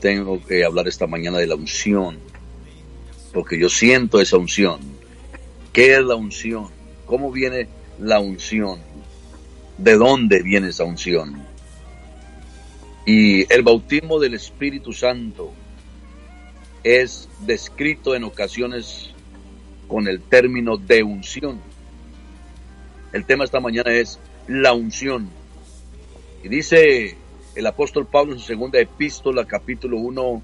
Tengo que hablar esta mañana de la unción, porque yo siento esa unción. ¿Qué es la unción? ¿Cómo viene la unción? ¿De dónde viene esa unción? Y el bautismo del Espíritu Santo es descrito en ocasiones con el término de unción. El tema esta mañana es la unción. Y dice el apóstol Pablo en su segunda epístola, capítulo 1,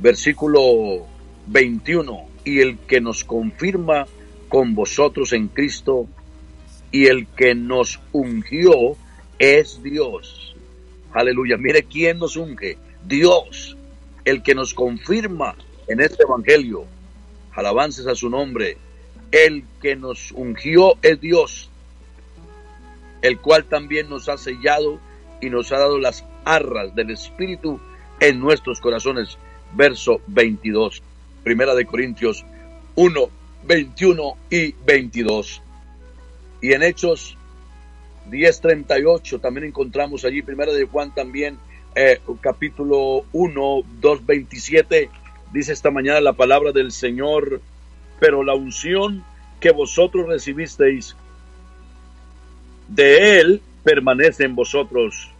versículo 21, y el que nos confirma con vosotros en Cristo, y el que nos ungió es Dios. Aleluya. Mire quién nos unge. Dios, el que nos confirma en este evangelio. Alabanzas a su nombre. El que nos ungió es Dios, el cual también nos ha sellado y nos ha dado las arras del Espíritu en nuestros corazones. Verso 22. Primera de Corintios 1, 21 y 22. Y en Hechos 10:38 también encontramos allí, Primera de Juan también, eh, capítulo 1, 2, 27, dice esta mañana la palabra del Señor, pero la unción que vosotros recibisteis de Él permanece en vosotros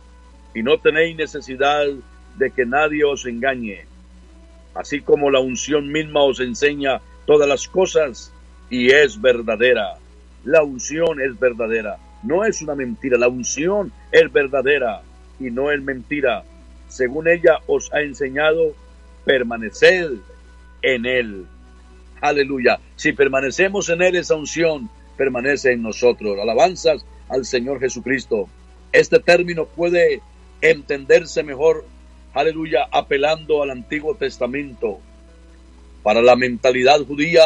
y no tenéis necesidad de que nadie os engañe, así como la unción misma os enseña todas las cosas y es verdadera. La unción es verdadera, no es una mentira, la unción es verdadera y no es mentira. Según ella os ha enseñado, permaneced en él. Aleluya. Si permanecemos en él, esa unción permanece en nosotros. Alabanzas al Señor Jesucristo. Este término puede entenderse mejor, aleluya, apelando al Antiguo Testamento. Para la mentalidad judía,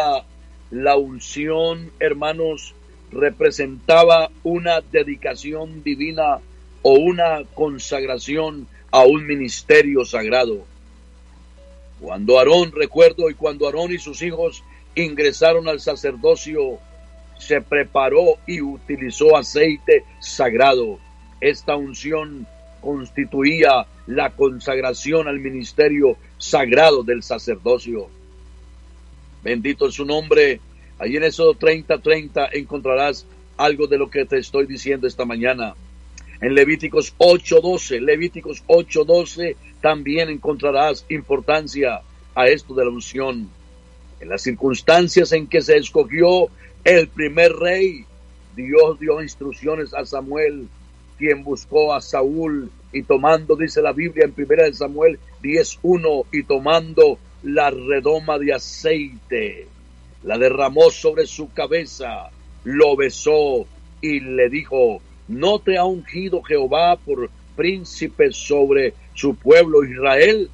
la unción, hermanos, representaba una dedicación divina o una consagración a un ministerio sagrado. Cuando Aarón, recuerdo, y cuando Aarón y sus hijos ingresaron al sacerdocio, se preparó y utilizó aceite sagrado. Esta unción constituía la consagración al ministerio sagrado del sacerdocio. Bendito es su nombre. Allí en Éxodo 30, 30 encontrarás algo de lo que te estoy diciendo esta mañana. En Levíticos 8:12, Levíticos 8:12 también encontrarás importancia a esto de la unción. En las circunstancias en que se escogió el primer rey, Dios dio instrucciones a Samuel, quien buscó a Saúl y tomando, dice la Biblia en primera de Samuel 10.1, y tomando la redoma de aceite, la derramó sobre su cabeza, lo besó y le dijo, ¿no te ha ungido Jehová por príncipe sobre su pueblo Israel?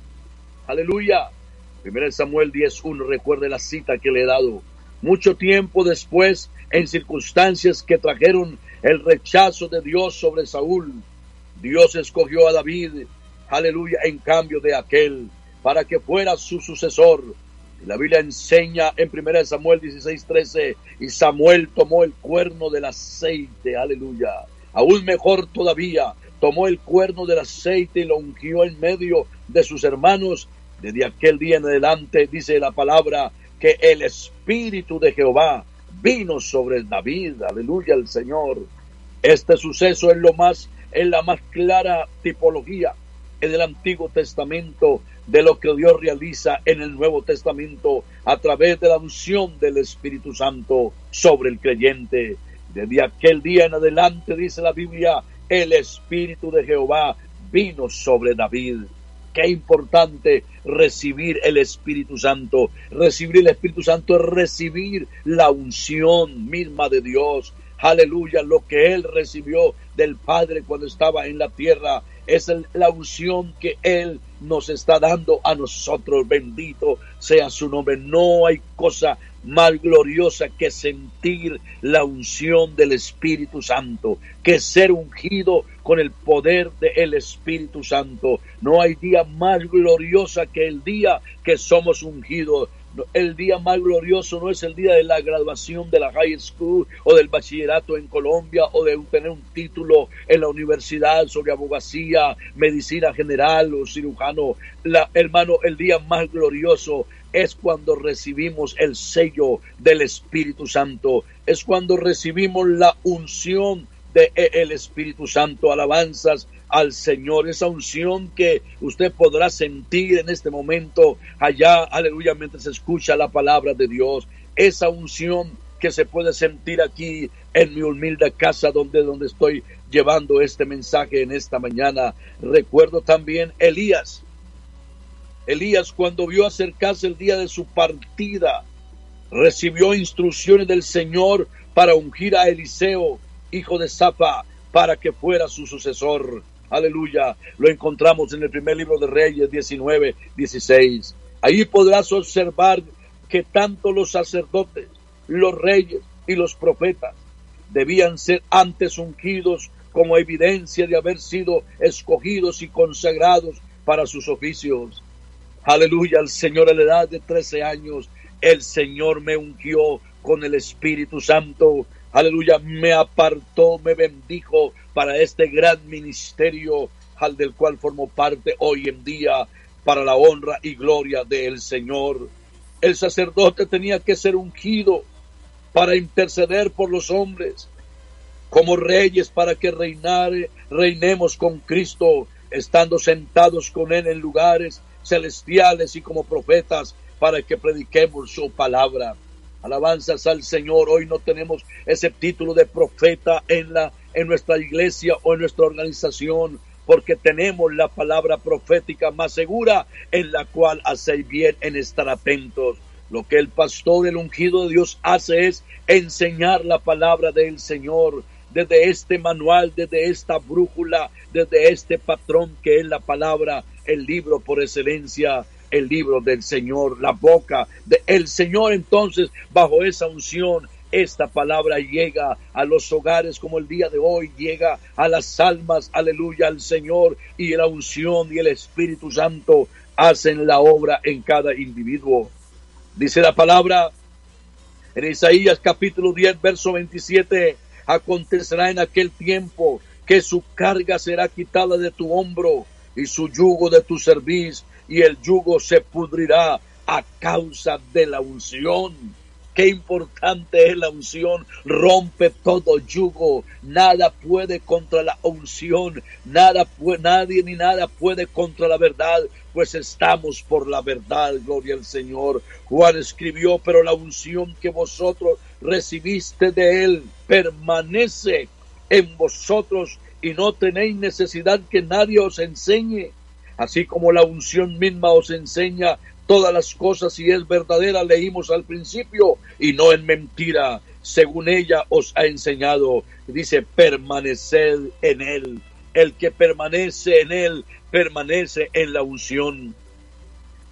Aleluya. Primera de Samuel 10.1, recuerde la cita que le he dado mucho tiempo después, en circunstancias que trajeron el rechazo de Dios sobre Saúl, Dios escogió a David, aleluya, en cambio de aquel, para que fuera su sucesor. la Biblia enseña en 1 Samuel 16:13, y Samuel tomó el cuerno del aceite, aleluya. Aún mejor todavía, tomó el cuerno del aceite y lo ungió en medio de sus hermanos. Desde aquel día en adelante, dice la palabra, que el Espíritu de Jehová vino sobre David, aleluya al Señor. Este suceso es lo más, es la más clara tipología en el Antiguo Testamento de lo que Dios realiza en el Nuevo Testamento a través de la unción del Espíritu Santo sobre el creyente. Desde aquel día en adelante, dice la Biblia, el Espíritu de Jehová vino sobre David. Qué importante recibir el Espíritu Santo. Recibir el Espíritu Santo es recibir la unción misma de Dios. Aleluya, lo que Él recibió del Padre cuando estaba en la tierra es la unción que Él nos está dando a nosotros. Bendito sea su nombre. No hay cosa más gloriosa que sentir la unción del Espíritu Santo, que ser ungido con el poder del Espíritu Santo. No hay día más gloriosa que el día que somos ungidos el día más glorioso no es el día de la graduación de la high school o del bachillerato en Colombia o de tener un título en la universidad sobre abogacía, medicina general o cirujano. La, hermano, el día más glorioso es cuando recibimos el sello del Espíritu Santo, es cuando recibimos la unción del el Espíritu Santo, alabanzas al Señor, esa unción que usted podrá sentir en este momento allá, aleluya, mientras escucha la palabra de Dios, esa unción que se puede sentir aquí en mi humilde casa donde, donde estoy llevando este mensaje en esta mañana. Recuerdo también Elías. Elías cuando vio acercarse el día de su partida, recibió instrucciones del Señor para ungir a Eliseo, hijo de Zafa, para que fuera su sucesor. Aleluya. Lo encontramos en el primer libro de Reyes 19, 16. Ahí podrás observar que tanto los sacerdotes, los reyes y los profetas debían ser antes ungidos como evidencia de haber sido escogidos y consagrados para sus oficios. Aleluya, al Señor a la edad de 13 años, el Señor me ungió con el Espíritu Santo. Aleluya, me apartó, me bendijo para este gran ministerio al del cual formo parte hoy en día para la honra y gloria del Señor. El sacerdote tenía que ser ungido para interceder por los hombres, como reyes para que reinare, reinemos con Cristo, estando sentados con Él en lugares celestiales y como profetas para que prediquemos su palabra. Alabanzas al Señor. Hoy no tenemos ese título de profeta en la en nuestra iglesia o en nuestra organización, porque tenemos la palabra profética más segura en la cual hacéis bien en estar atentos. Lo que el pastor, el ungido de Dios hace es enseñar la palabra del Señor desde este manual, desde esta brújula, desde este patrón que es la palabra, el libro por excelencia, el libro del Señor, la boca del Señor. Entonces, bajo esa unción, esta palabra llega a los hogares como el día de hoy, llega a las almas, aleluya, al Señor y la unción y el Espíritu Santo hacen la obra en cada individuo. Dice la palabra en Isaías capítulo 10, verso 27, acontecerá en aquel tiempo que su carga será quitada de tu hombro y su yugo de tu cerviz y el yugo se pudrirá a causa de la unción Qué importante es la unción. Rompe todo yugo. Nada puede contra la unción. Nada nadie ni nada puede contra la verdad, pues estamos por la verdad. Gloria al Señor. Juan escribió, pero la unción que vosotros recibiste de él permanece en vosotros y no tenéis necesidad que nadie os enseñe. Así como la unción misma os enseña todas las cosas si es verdadera, leímos al principio, y no en mentira, según ella os ha enseñado. Dice, permaneced en él. El que permanece en él, permanece en la unción.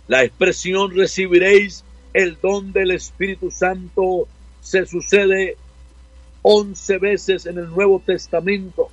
La expresión recibiréis el don del Espíritu Santo se sucede once veces en el Nuevo Testamento.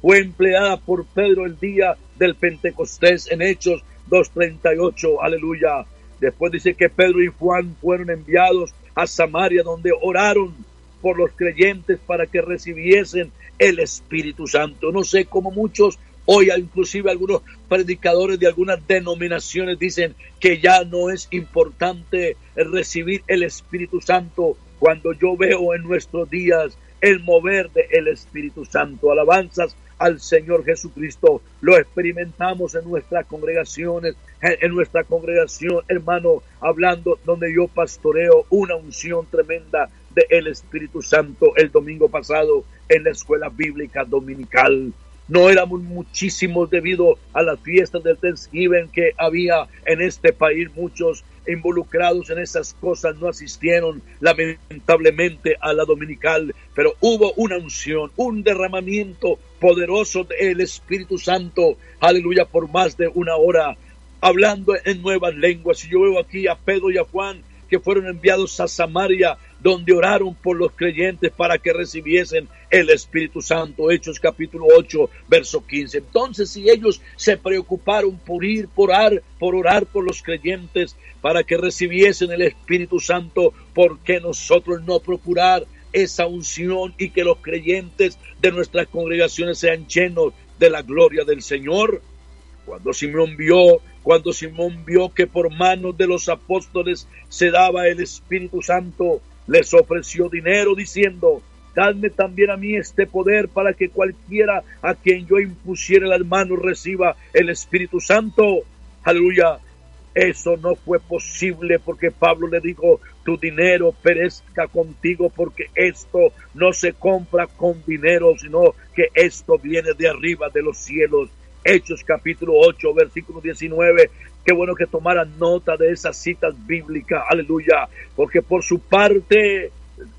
Fue empleada por Pedro el día del Pentecostés en Hechos 2.38, aleluya. Después dice que Pedro y Juan fueron enviados a Samaria donde oraron por los creyentes para que recibiesen el Espíritu Santo. No sé cómo muchos hoy, inclusive algunos predicadores de algunas denominaciones dicen que ya no es importante recibir el Espíritu Santo cuando yo veo en nuestros días el mover del Espíritu Santo. Alabanzas al Señor Jesucristo. Lo experimentamos en nuestras congregaciones, en nuestra congregación, hermano, hablando donde yo pastoreo una unción tremenda del Espíritu Santo el domingo pasado en la escuela bíblica dominical. No éramos muchísimos debido a las fiestas del Thanksgiving que había en este país. Muchos involucrados en esas cosas no asistieron lamentablemente a la dominical, pero hubo una unción, un derramamiento poderoso del Espíritu Santo, aleluya, por más de una hora. hablando en nuevas lenguas. Y yo veo aquí a Pedro y a Juan que fueron enviados a Samaria, donde oraron por los creyentes para que recibiesen el Espíritu Santo. Hechos capítulo 8, verso 15. Entonces, si ellos se preocuparon por ir, por orar, por orar por los creyentes para que recibiesen el Espíritu Santo, ¿por qué nosotros no procurar esa unción y que los creyentes de nuestras congregaciones sean llenos de la gloria del Señor? Cuando Simón vio, cuando Simón vio que por manos de los apóstoles se daba el Espíritu Santo, les ofreció dinero diciendo, dadme también a mí este poder para que cualquiera a quien yo impusiera las manos reciba el Espíritu Santo. Aleluya. Eso no fue posible porque Pablo le dijo, tu dinero perezca contigo porque esto no se compra con dinero, sino que esto viene de arriba de los cielos. Hechos capítulo 8, versículo 19. Qué bueno que tomaran nota de esas citas bíblicas, aleluya, porque por su parte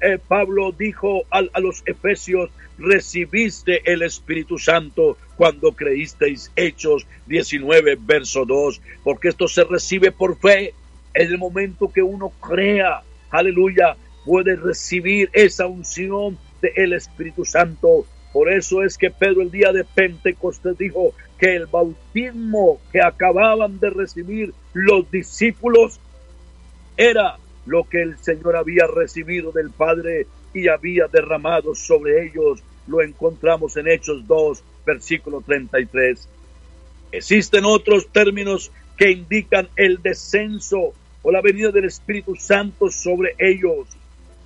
eh, Pablo dijo a, los efesios, recibiste el Espíritu Santo cuando creísteis. Hechos 19, verso 2, porque esto se recibe por fe. En el momento que uno crea, aleluya, puede recibir esa unción del Espíritu Santo. Por eso es que Pedro el día de Pentecostés dijo, que el bautismo que acababan de recibir los discípulos era lo que el Señor había recibido del Padre y había derramado sobre ellos. Lo encontramos en Hechos 2, versículo 33. Existen otros términos que indican el descenso o la venida del Espíritu Santo sobre ellos.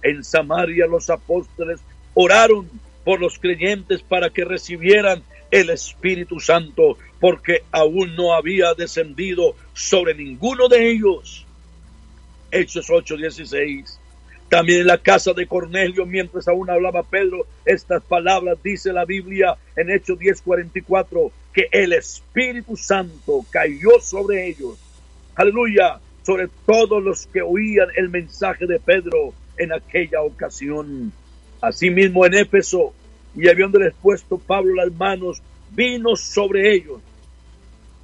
En Samaria los apóstoles oraron por los creyentes para que recibieran el Espíritu Santo, porque aún no había descendido sobre ninguno de ellos. Hechos 8:16. También en la casa de Cornelio, mientras aún hablaba Pedro, estas palabras dice la Biblia en Hechos 10:44, que el Espíritu Santo cayó sobre ellos. Aleluya, sobre todos los que oían el mensaje de Pedro en aquella ocasión. Asimismo en Éfeso, y habiéndoles puesto Pablo las manos, vino sobre ellos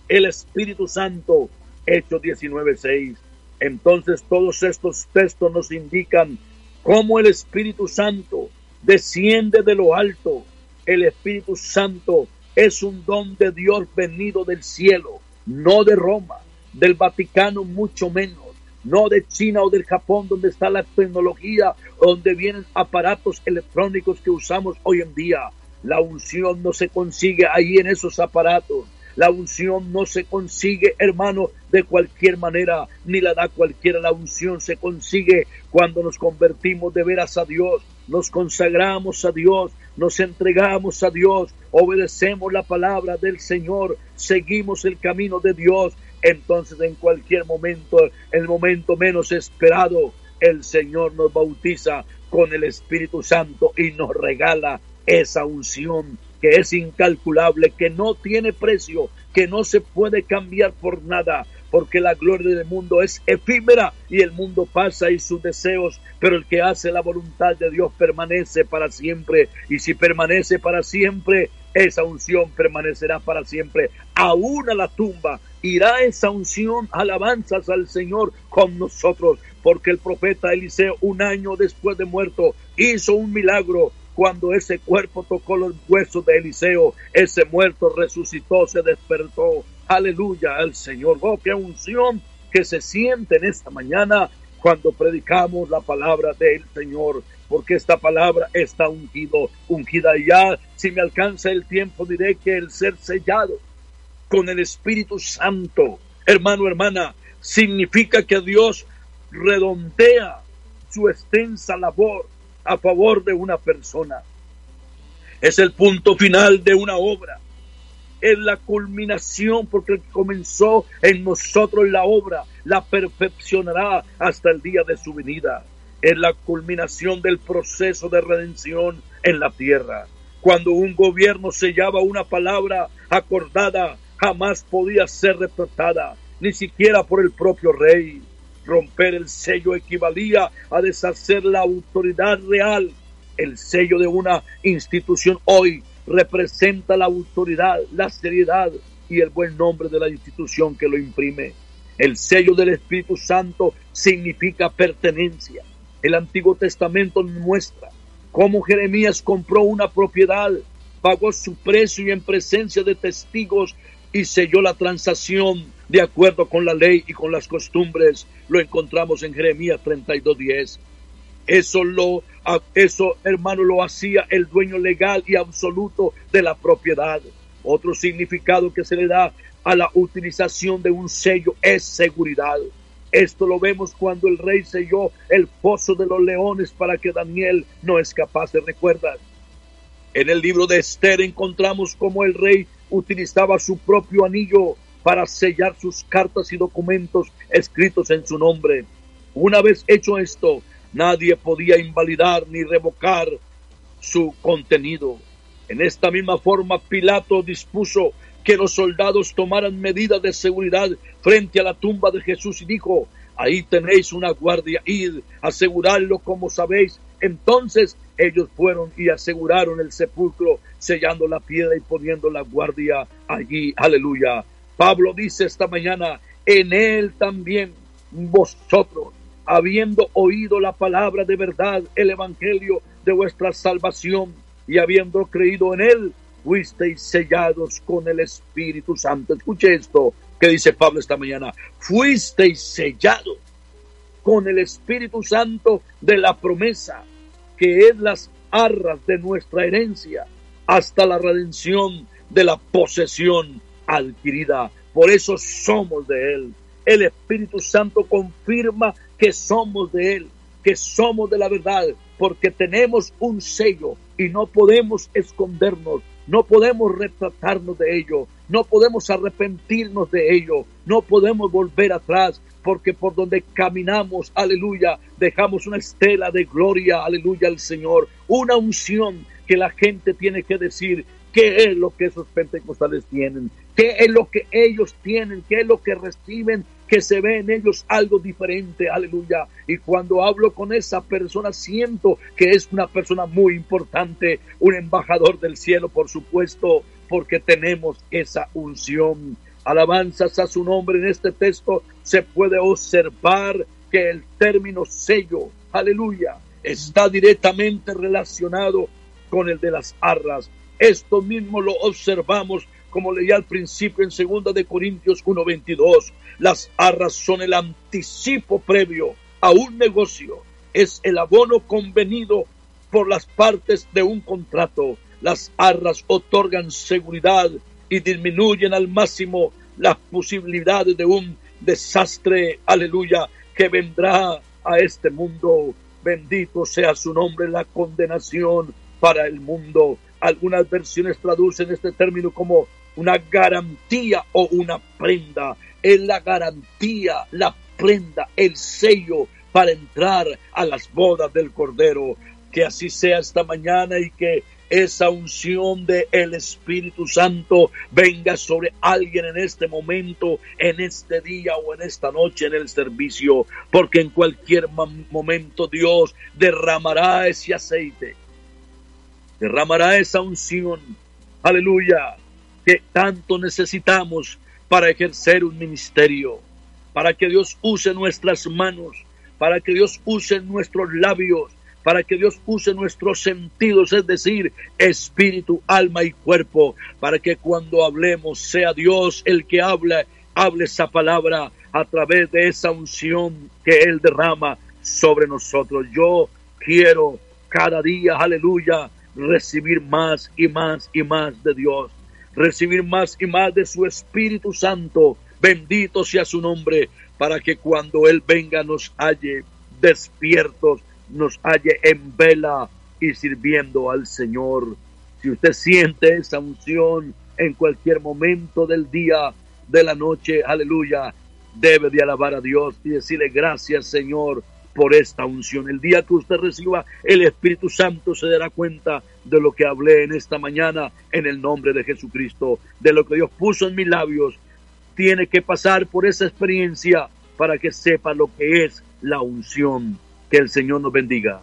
el Espíritu Santo, Hechos 19.6. Entonces todos estos textos nos indican cómo el Espíritu Santo desciende de lo alto. El Espíritu Santo es un don de Dios venido del cielo, no de Roma, del Vaticano mucho menos no de China o del Japón, donde está la tecnología, donde vienen aparatos electrónicos que usamos hoy en día. La unción no se consigue ahí en esos aparatos. La unción no se consigue, hermano, de cualquier manera, ni la da cualquiera. La unción se consigue cuando nos convertimos de veras a Dios, nos consagramos a Dios, nos entregamos a Dios, obedecemos la palabra del Señor, seguimos el camino de Dios entonces en cualquier momento, el momento menos esperado, el Señor nos bautiza con el Espíritu Santo y nos regala esa unción que es incalculable, que no tiene precio, que no se puede cambiar por nada, porque la gloria del mundo es efímera y el mundo pasa y sus deseos, pero el que hace la voluntad de Dios permanece para siempre. Y si permanece para siempre, esa unción permanecerá para siempre, aún a la tumba irá esa unción, alabanzas al Señor con nosotros, porque el profeta Eliseo un año después de muerto hizo un milagro. Cuando ese cuerpo tocó los huesos de Eliseo, ese muerto resucitó, se despertó. Aleluya al Señor. Oh, qué unción que se siente en esta mañana cuando predicamos la palabra del Señor, porque esta palabra está ungido, ungida ya. Si me alcanza el tiempo, diré que el ser sellado con el Espíritu Santo, hermano, hermana, significa que Dios redondea su extensa labor a favor de una persona. Es el punto final de una obra. Es la culminación porque comenzó en nosotros la obra, la perfeccionará hasta el día de su venida. Es la culminación del proceso de redención en la tierra. Cuando un gobierno sellaba una palabra acordada jamás podía ser retratada, ni siquiera por el propio rey. Romper el sello equivalía a deshacer la autoridad real. El sello de una institución hoy representa la autoridad, la seriedad y el buen nombre de la institución que lo imprime. El sello del Espíritu Santo significa pertenencia. El Antiguo Testamento muestra cómo Jeremías compró una propiedad, pagó su precio y en presencia de testigos y selló la transacción de acuerdo con la ley y con las costumbres. Lo encontramos en Jeremías 32:10. Eso lo eso hermano lo hacía el dueño legal y absoluto de la propiedad. Otro significado que se le da a la utilización de un sello es seguridad. Esto lo vemos cuando el rey selló el pozo de los leones para que Daniel no escapase. Recuerda, en el libro de Esther encontramos cómo el rey utilizaba su propio anillo para sellar sus cartas y documentos escritos en su nombre. Una vez hecho esto, nadie podía invalidar ni revocar su contenido. En esta misma forma, Pilato dispuso que los soldados tomaran medidas de seguridad frente a la tumba de Jesús y dijo, ahí tenéis una guardia, id, asegurarlo como sabéis. Entonces ellos fueron y aseguraron el sepulcro, sellando la piedra y poniendo la guardia allí. Aleluya. Pablo dice esta mañana, en él también vosotros, habiendo oído la palabra de verdad, el evangelio de vuestra salvación, y habiendo creído en él, fuisteis sellados con el Espíritu Santo. Escuche esto que dice Pablo esta mañana. Fuisteis sellados con el Espíritu Santo de la promesa, que es las arras de nuestra herencia, hasta la redención de la posesión adquirida. Por eso somos de Él. El Espíritu Santo confirma que somos de Él, que somos de la verdad, porque tenemos un sello y no podemos escondernos, no podemos retratarnos de ello, no podemos arrepentirnos de ello, no podemos volver atrás, porque por donde caminamos, aleluya, dejamos una estela de gloria, aleluya al Señor, una unción que la gente tiene que decir, qué es lo que esos pentecostales tienen, qué es lo que ellos tienen, qué es lo que reciben, que se ve en ellos algo diferente, aleluya. Y cuando hablo con esa persona, siento que es una persona muy importante, un embajador del cielo, por supuesto, porque tenemos esa unción. Alabanzas a su nombre en este texto se puede observar que el término sello, aleluya, está directamente relacionado con el de las arras esto mismo lo observamos como leía al principio en 2 de Corintios 1:22. Las arras son el anticipo previo a un negocio, es el abono convenido por las partes de un contrato. Las arras otorgan seguridad y disminuyen al máximo las posibilidades de un desastre, aleluya, que vendrá a este mundo. Bendito sea su nombre, la condenación para el mundo. Algunas versiones traducen este término como una garantía o una prenda. Es la garantía, la prenda, el sello para entrar a las bodas del Cordero. Que así sea esta mañana y que esa unción del el Espíritu Santo venga sobre alguien en este momento, en este día o en esta noche en el servicio, porque en cualquier momento Dios derramará ese aceite derramará esa unción, aleluya, que tanto necesitamos para ejercer un ministerio, para que Dios use nuestras manos, para que Dios use nuestros labios, para que Dios use nuestros sentidos, es decir, espíritu, alma y cuerpo, para que cuando hablemos sea Dios el que habla, hable esa palabra a través de esa unción que Él derrama sobre nosotros. Yo quiero cada día, aleluya, recibir más y más y más de Dios, recibir más y más de su Espíritu Santo. Bendito sea su nombre, para que cuando Él venga nos halle despiertos, nos halle en vela y sirviendo al Señor. Si usted siente esa unción en cualquier momento del día, de la noche, aleluya, debe de alabar a Dios y decirle gracias Señor por esta unción. El día que usted reciba el Espíritu Santo se dará cuenta de lo que hablé en esta mañana en el nombre de Jesucristo, de lo que Dios puso en mis labios. Tiene que pasar por esa experiencia para que sepa lo que es la unción. Que el Señor nos bendiga.